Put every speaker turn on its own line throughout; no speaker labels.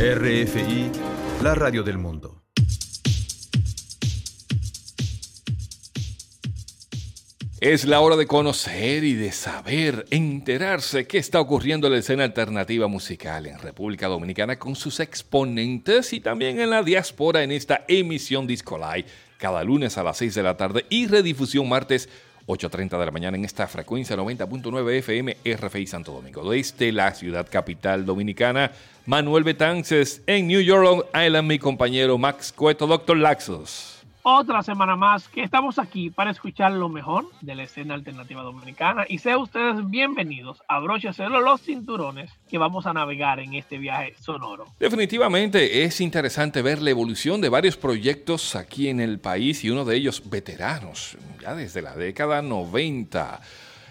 RFI, la radio del mundo.
Es la hora de conocer y de saber, enterarse qué está ocurriendo en la escena alternativa musical en República Dominicana con sus exponentes y también en la diáspora en esta emisión Disco Live cada lunes a las 6 de la tarde y redifusión martes 8.30 de la mañana en esta frecuencia 90.9 FM RFI Santo Domingo. Desde la ciudad capital dominicana, Manuel Betances en New York Island, mi compañero Max Cueto, Doctor Laxos
otra semana más que estamos aquí para escuchar lo mejor de la escena alternativa dominicana y sean ustedes bienvenidos. Abróchese los cinturones que vamos a navegar en este viaje sonoro.
Definitivamente es interesante ver la evolución de varios proyectos aquí en el país y uno de ellos veteranos, ya desde la década 90.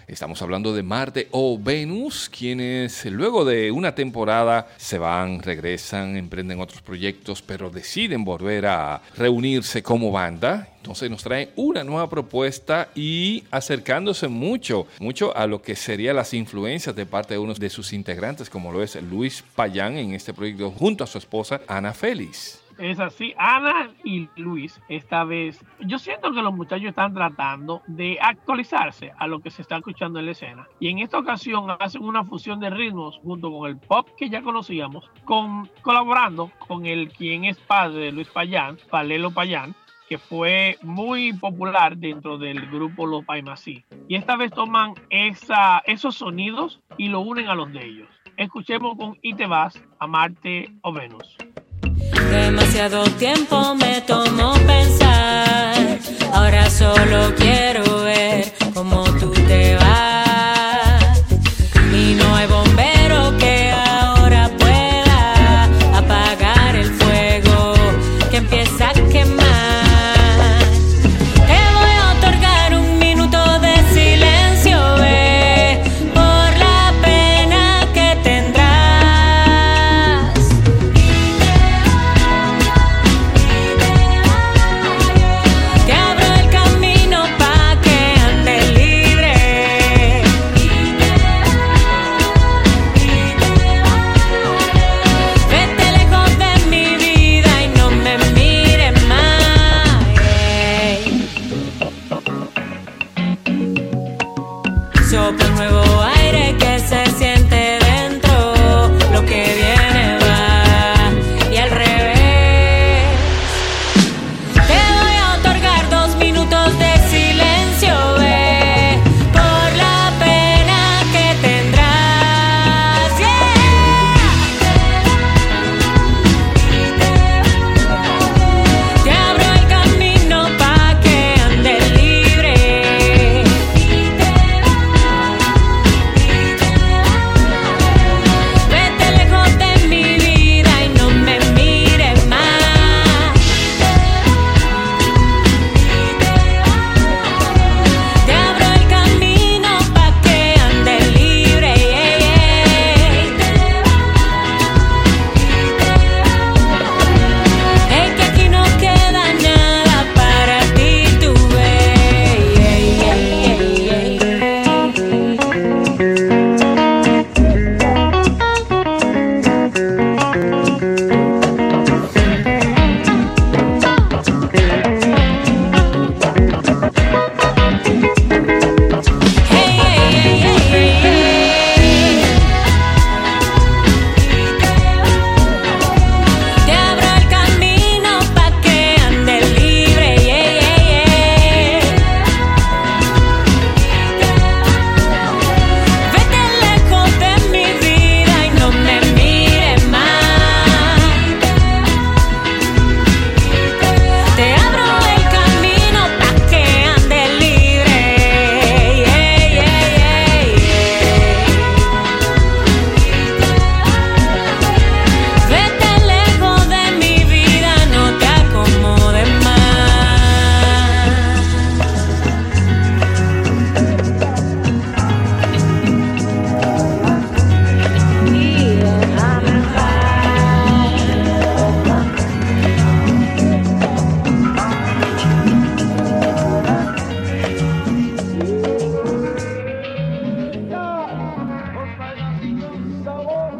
Estamos hablando de Marte o Venus, quienes luego de una temporada se van, regresan, emprenden otros proyectos, pero deciden volver a reunirse como banda. Entonces nos traen una nueva propuesta y acercándose mucho, mucho a lo que serían las influencias de parte de uno de sus integrantes, como lo es Luis Payán en este proyecto junto a su esposa Ana Félix.
Es así, Ana y Luis, esta vez, yo siento que los muchachos están tratando de actualizarse a lo que se está escuchando en la escena. Y en esta ocasión hacen una fusión de ritmos junto con el pop que ya conocíamos, con, colaborando con el quien es padre de Luis Payán, Palelo Payán, que fue muy popular dentro del grupo Los Paimasí. Y esta vez toman esos sonidos y lo unen a los de ellos. Escuchemos con Y te vas, a Marte o Venus.
Demasiado tiempo me tomó pensar, ahora solo quiero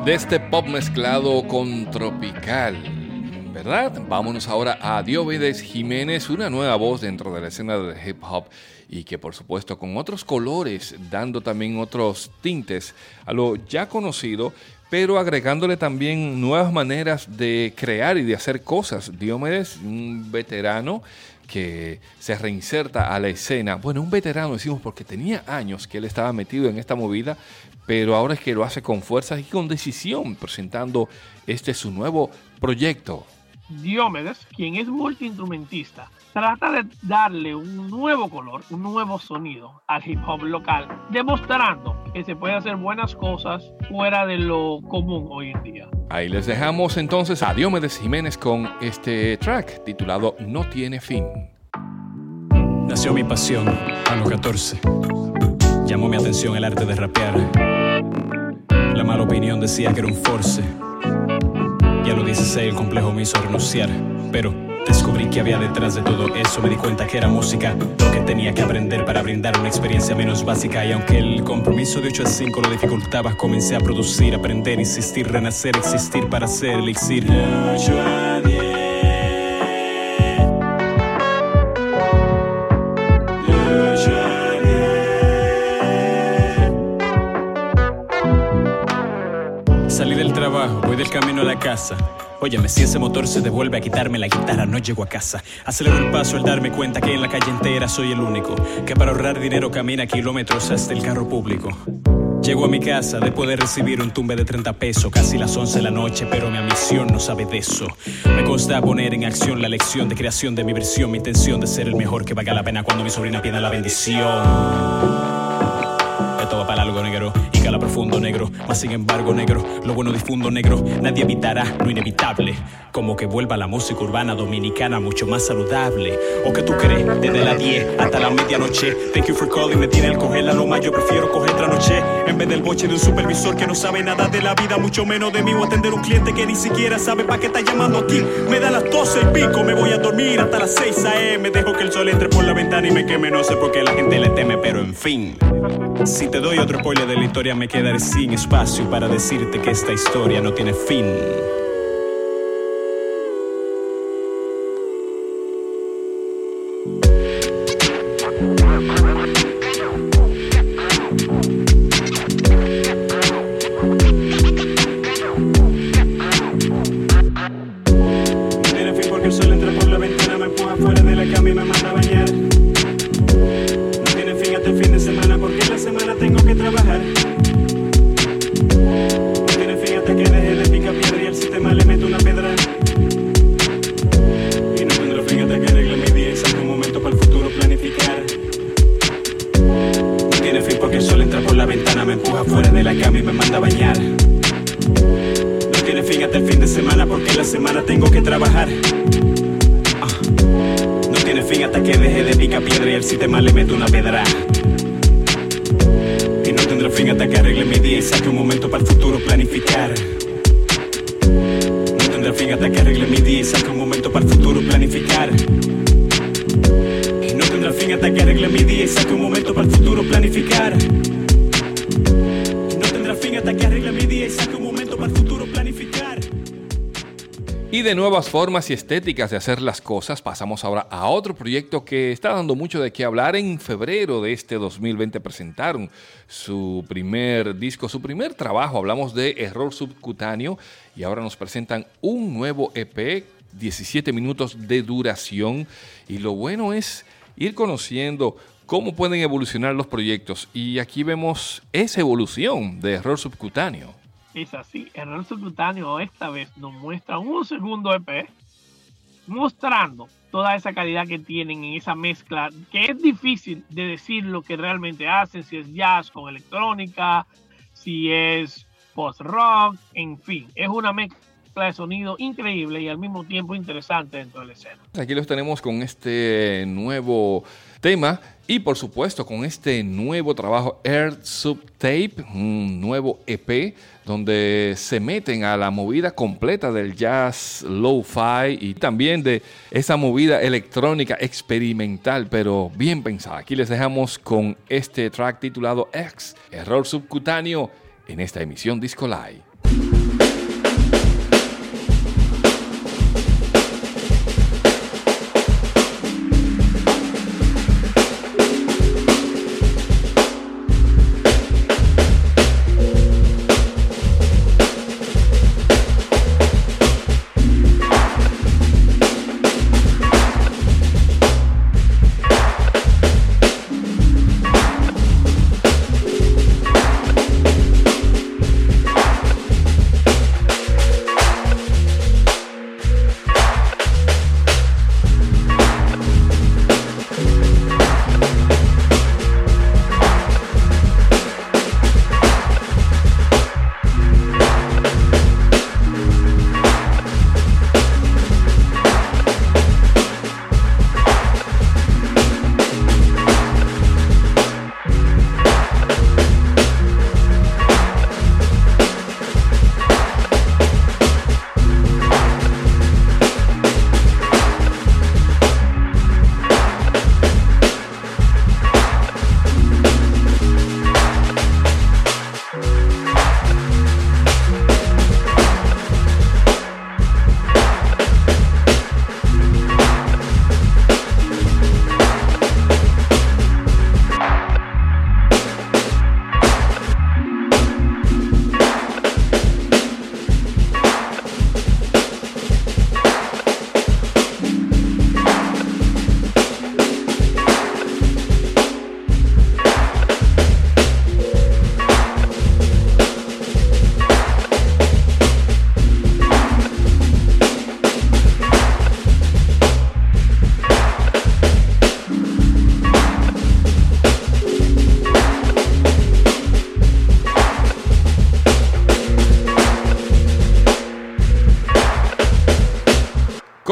de este pop mezclado con tropical. ¿Verdad? Vámonos ahora a Diomedes Jiménez, una nueva voz dentro de la escena del hip hop y que por supuesto con otros colores, dando también otros tintes a lo ya conocido, pero agregándole también nuevas maneras de crear y de hacer cosas. Diomedes, un veterano que se reinserta a la escena. Bueno, un veterano decimos porque tenía años que él estaba metido en esta movida, pero ahora es que lo hace con fuerza y con decisión, presentando este su nuevo proyecto.
Diomedes, quien es multiinstrumentista, trata de darle un nuevo color, un nuevo sonido al hip hop local, demostrando que se puede hacer buenas cosas fuera de lo común hoy en día.
Ahí les dejamos entonces a Diomedes Jiménez con este track titulado No tiene fin.
Nació mi pasión a los 14. Llamó mi atención el arte de rapear la mala opinión decía que era un force. Y a los 16 el complejo me hizo renunciar. Pero descubrí que había detrás de todo eso. Me di cuenta que era música lo que tenía que aprender para brindar una experiencia menos básica. Y aunque el compromiso de 8 a 5 lo dificultaba, comencé a producir, aprender, insistir, renacer, existir para ser elixir. 8 a 10. Casa. Óyeme, si ese motor se devuelve a quitarme la guitarra, no llego a casa. Acelero el paso al darme cuenta que en la calle entera soy el único que para ahorrar dinero camina kilómetros hasta el carro público. Llego a mi casa de recibir un tumbe de 30 pesos, casi las 11 de la noche, pero mi ambición no sabe de eso. Me consta poner en acción la lección de creación de mi versión, mi intención de ser el mejor que valga la pena cuando mi sobrina pida la bendición profundo negro. Mas sin embargo, negro, lo bueno difundo negro. Nadie evitará lo inevitable. Como que vuelva la música urbana dominicana mucho más saludable. ¿O que tú crees? Desde la 10 hasta la medianoche. Thank you for calling, me tiene el coger la loma. Yo prefiero coger otra noche. En vez del boche de un supervisor que no sabe nada de la vida, mucho menos de mí. O atender un cliente que ni siquiera sabe para qué está llamando aquí. Me da las 12 y pico, me voy a dormir hasta las 6 a.m. Dejo que el sol entre por la ventana y me queme. No sé por qué la gente le teme, pero en fin. Si te doy otro spoiler de la historia, me quedaré sin espacio para decirte que esta historia no tiene fin. saque un momento para el futuro planificar. No tendrá fin hasta que arregle mi día y saque un momento para el futuro planificar. No tendrá fin hasta que arregle mi día y saque un momento para el futuro planificar. No tendrá fin hasta que arregle mi día y saque
nuevas formas y estéticas de hacer las cosas, pasamos ahora a otro proyecto que está dando mucho de qué hablar. En febrero de este 2020 presentaron su primer disco, su primer trabajo. Hablamos de Error Subcutáneo y ahora nos presentan un nuevo EP, 17 minutos de duración. Y lo bueno es ir conociendo cómo pueden evolucionar los proyectos. Y aquí vemos esa evolución de Error Subcutáneo
es así. El Subcutáneo esta vez nos muestra un segundo EP mostrando toda esa calidad que tienen en esa mezcla, que es difícil de decir lo que realmente hacen, si es jazz con electrónica, si es post-rock, en fin, es una mezcla de sonido increíble y al mismo tiempo interesante dentro de la escena.
Aquí los tenemos con este nuevo tema y por supuesto con este nuevo trabajo Air Sub Tape, un nuevo EP donde se meten a la movida completa del jazz lo-fi y también de esa movida electrónica experimental, pero bien pensada. Aquí les dejamos con este track titulado X, Error Subcutáneo, en esta emisión Disco.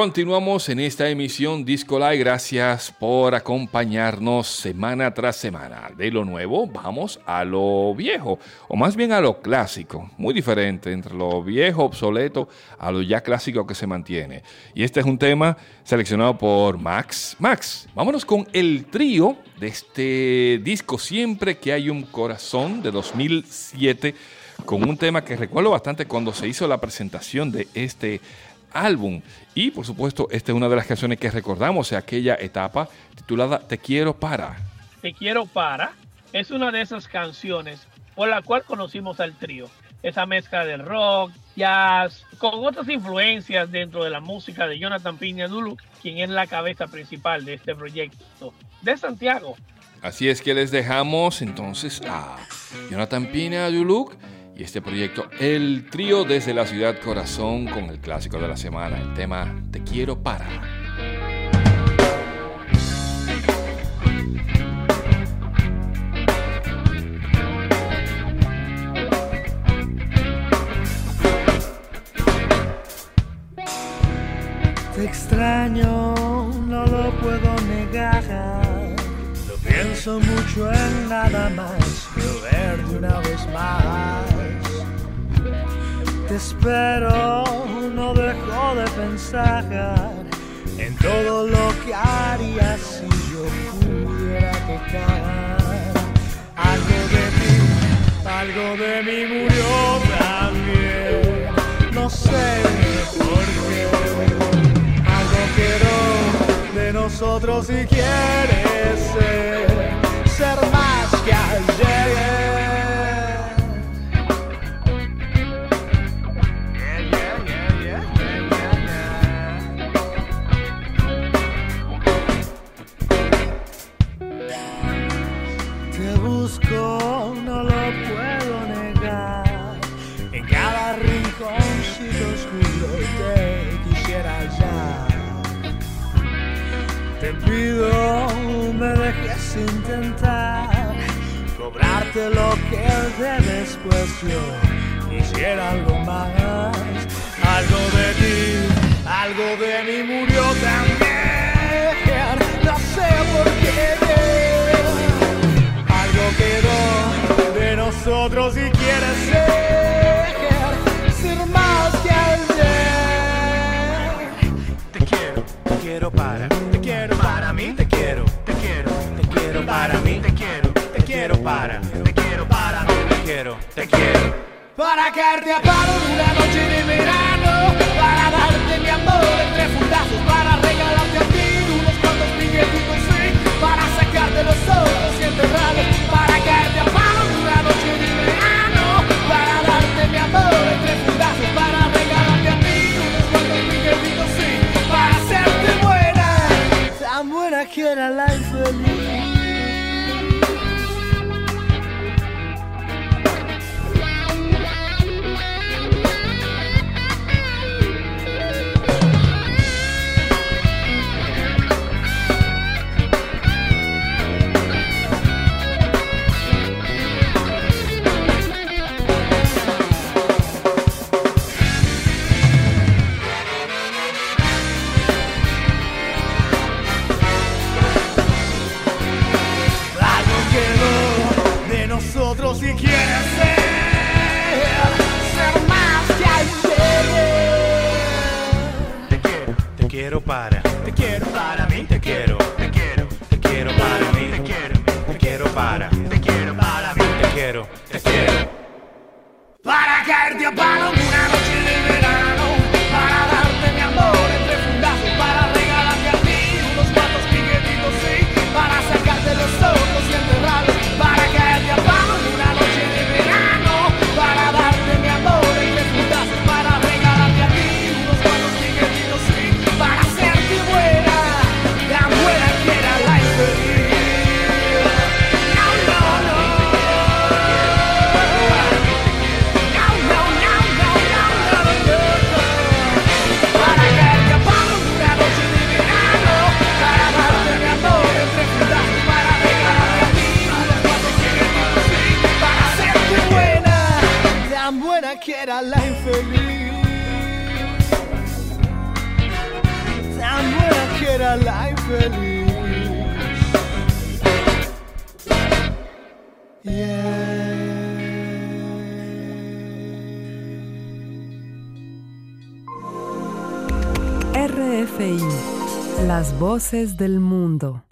Continuamos en esta emisión Disco Live. Gracias por acompañarnos semana tras semana. De lo nuevo, vamos a lo viejo, o más bien a lo clásico. Muy diferente entre lo viejo, obsoleto, a lo ya clásico que se mantiene. Y este es un tema seleccionado por Max. Max, vámonos con el trío de este disco Siempre que hay un corazón de 2007 con un tema que recuerdo bastante cuando se hizo la presentación de este álbum. Y por supuesto, esta es una de las canciones que recordamos de aquella etapa titulada Te quiero para.
Te quiero para es una de esas canciones por la cual conocimos al trío. Esa mezcla de rock, jazz, con otras influencias dentro de la música de Jonathan Piña Duluc, quien es la cabeza principal de este proyecto de Santiago.
Así es que les dejamos entonces a Jonathan Piña Duluc y este proyecto El Trío desde la Ciudad Corazón con el clásico de la semana, el tema Te quiero para.
Te extraño, no lo puedo negar. No pienso mucho en nada más que verte una vez más. Espero, no dejo de pensar en todo lo que haría si yo pudiera tocar. Algo de ti, algo de mí murió también. No sé por qué. Algo quiero de nosotros si quieres ser, ser más que ayer. Cobrarte lo que debes, pues yo quisiera algo más. Algo de ti, algo de mí murió también. No sé por qué. Algo quedó de nosotros y quieres ser, ser más que ayer. Te quiero, te quiero para, te quiero para mí, te quiero, te quiero, te quiero para mí, te quiero, te quiero para, te quiero. Para caerte a palo en una noche de verano, para, te quiero para mí, te quiero, te quiero, te quiero para mí, te quiero, te quiero para, te quiero para. Mí, te quiero, te quiero. era la infeliz. Tan buena que era la infeliz. Yeah.
RFI, las voces del mundo.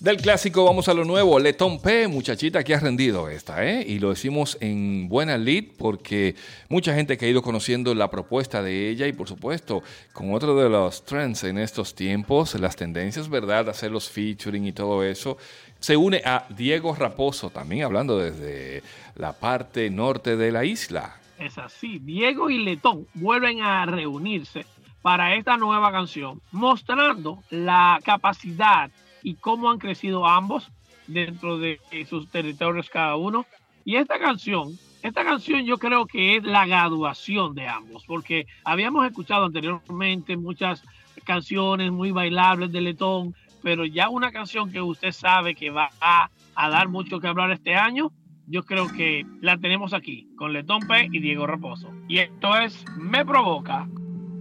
Del clásico vamos a lo nuevo. Letón P, muchachita que ha rendido esta, ¿eh? Y lo decimos en buena lead porque mucha gente que ha ido conociendo la propuesta de ella y por supuesto con otro de los trends en estos tiempos, las tendencias, ¿verdad? Hacer los featuring y todo eso. Se une a Diego Raposo, también hablando desde la parte norte de la isla.
Es así, Diego y Letón vuelven a reunirse para esta nueva canción, mostrando la capacidad y cómo han crecido ambos dentro de sus territorios cada uno. Y esta canción, esta canción yo creo que es la graduación de ambos, porque habíamos escuchado anteriormente muchas canciones muy bailables de Letón, pero ya una canción que usted sabe que va a, dar mucho que hablar este año, yo creo que la tenemos aquí con Letón P y Diego Raposo. Y esto es Me Provoca.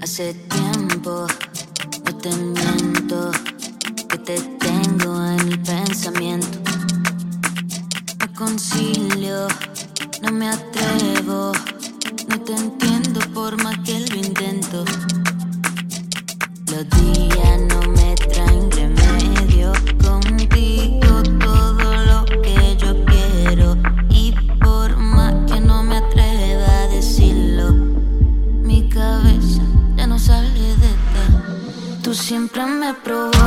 Hace tiempo, no te que te pensamiento. Me concilio, no me atrevo, no te entiendo por más que lo intento. Los días no me traen remedio contigo, todo lo que yo quiero. Y por más que no me atreva a decirlo, mi cabeza ya no sale de esta. Tú siempre me provocas.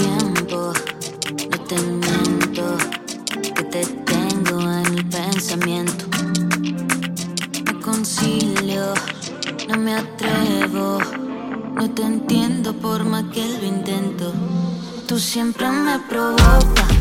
Tiempo, no te miento, que te tengo en el pensamiento. Me concilio, no me atrevo, no te entiendo por más que lo intento. Tú siempre me provocas.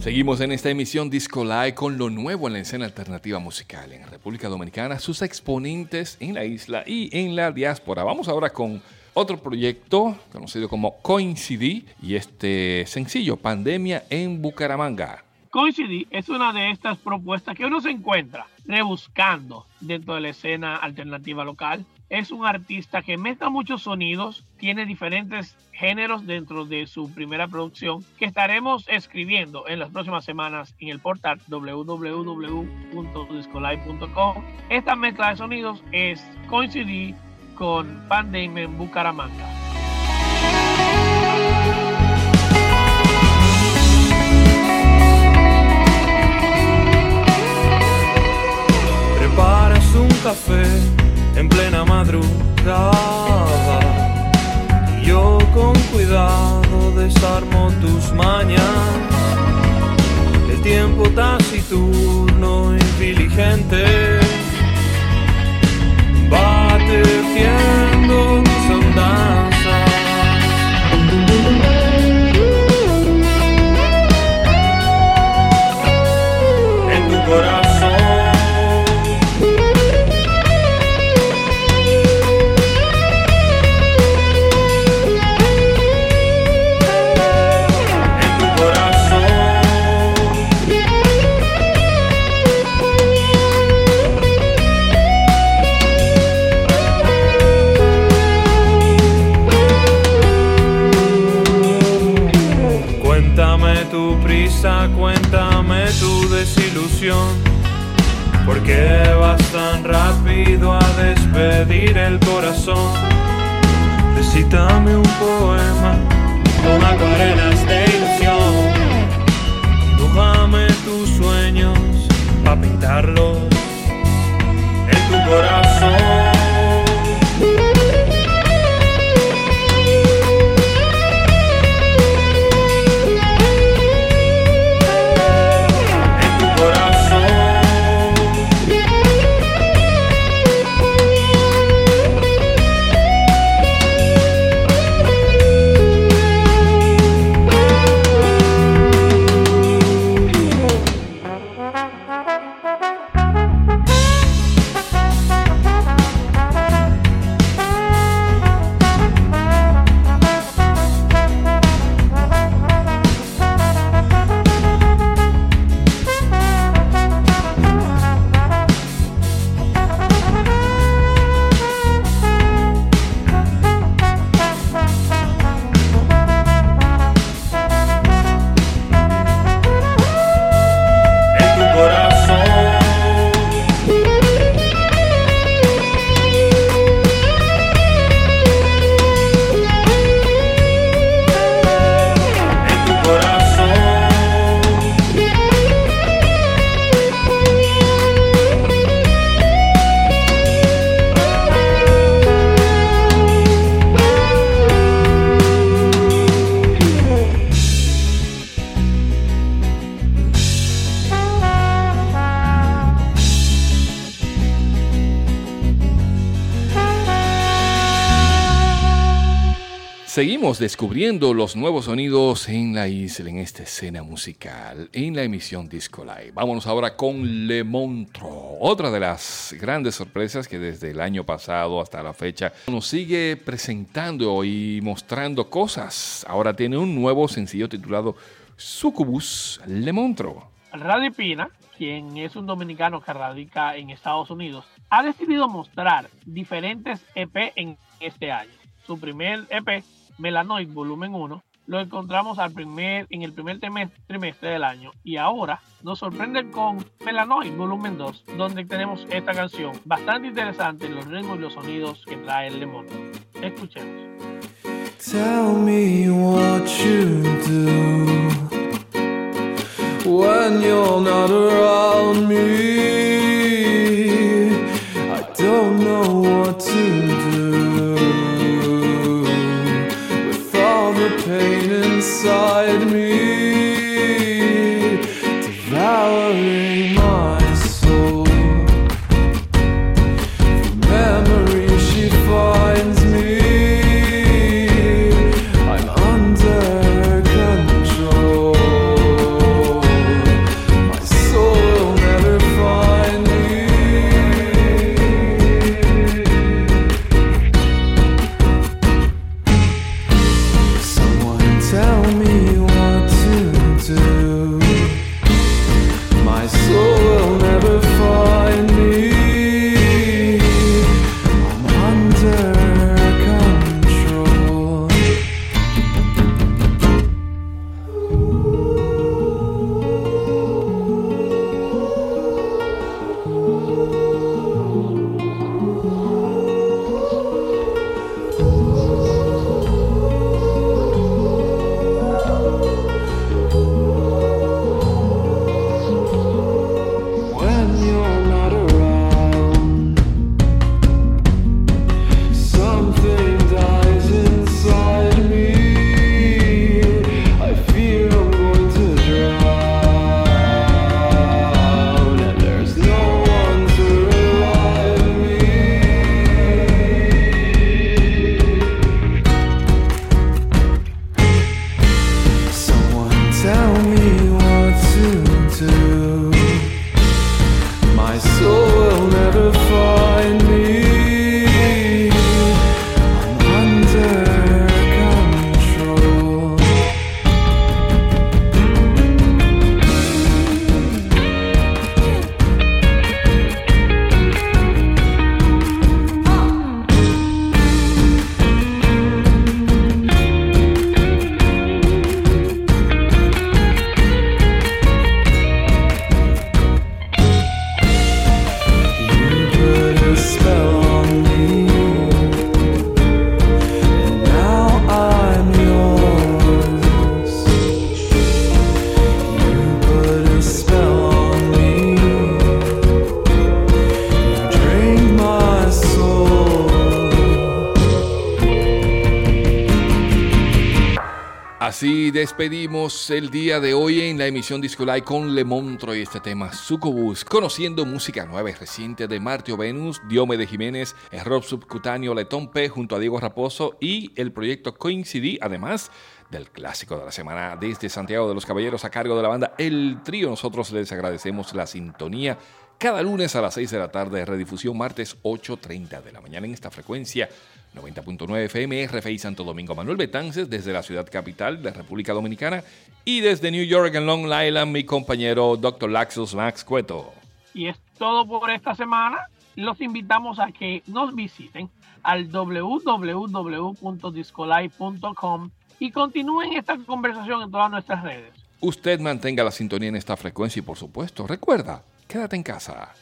Seguimos en esta emisión Disco Live con lo nuevo en la escena alternativa musical en República Dominicana, sus exponentes en la isla y en la diáspora. Vamos ahora con otro proyecto conocido como Coincidí y este sencillo, Pandemia en Bucaramanga.
Coincidi es una de estas propuestas que uno se encuentra rebuscando dentro de la escena alternativa local. Es un artista que mezcla muchos sonidos, tiene diferentes géneros dentro de su primera producción que estaremos escribiendo en las próximas semanas en el portal www.discolite.com. Esta mezcla de sonidos es Coincidi con Pandemic Bucaramanga.
Preparas un café en plena madrugada y yo con cuidado desarmo tus mañas. El tiempo taciturno, inteligente, va tu desilusión. ¿Por qué vas tan rápido a despedir el corazón? Recítame un poema con acuarelas de ilusión. Dibújame tus sueños para pintarlos en tu corazón.
Seguimos descubriendo los nuevos sonidos en la isla, en esta escena musical, en la emisión Disco Live. Vámonos ahora con Le Montro, otra de las grandes sorpresas que desde el año pasado hasta la fecha nos sigue presentando y mostrando cosas. Ahora tiene un nuevo sencillo titulado Sucubus Le Montro.
Radi Pina, quien es un dominicano que radica en Estados Unidos, ha decidido mostrar diferentes EP en este año. Su primer EP, Melanoid Volumen 1, lo encontramos al primer, en el primer trimestre del año y ahora nos sorprende con Melanoid Volumen 2, donde tenemos esta canción bastante interesante los ritmos y los sonidos que trae el Lemon. Escuchemos.
Tell me what you do when you're not around me. Me,
Despedimos el día de hoy en la emisión Disco Live con Le Montro y este tema Sucubus, conociendo música nueva y reciente de Martio Venus, Diome Jiménez, rock subcutáneo Letón P junto a Diego Raposo y el proyecto Coincidi, además del clásico de la semana desde Santiago de los Caballeros a cargo de la banda El Trío. Nosotros les agradecemos la sintonía cada lunes a las 6 de la tarde, redifusión martes 8.30 de la mañana en esta frecuencia 90.9 FM, RFI Santo Domingo. Manuel Betances desde la ciudad capital de República Dominicana y desde New York en Long Island mi compañero Dr. Laxus Max Cueto.
Y es todo por esta semana. Los invitamos a que nos visiten al www.discolite.com y continúen esta conversación en todas nuestras redes.
Usted mantenga la sintonía en esta frecuencia y por supuesto, recuerda, quédate en casa.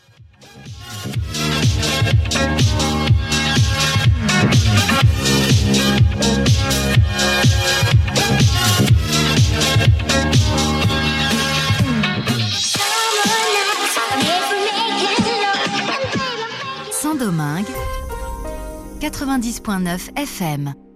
Saint-Domingue, 90.9 FM.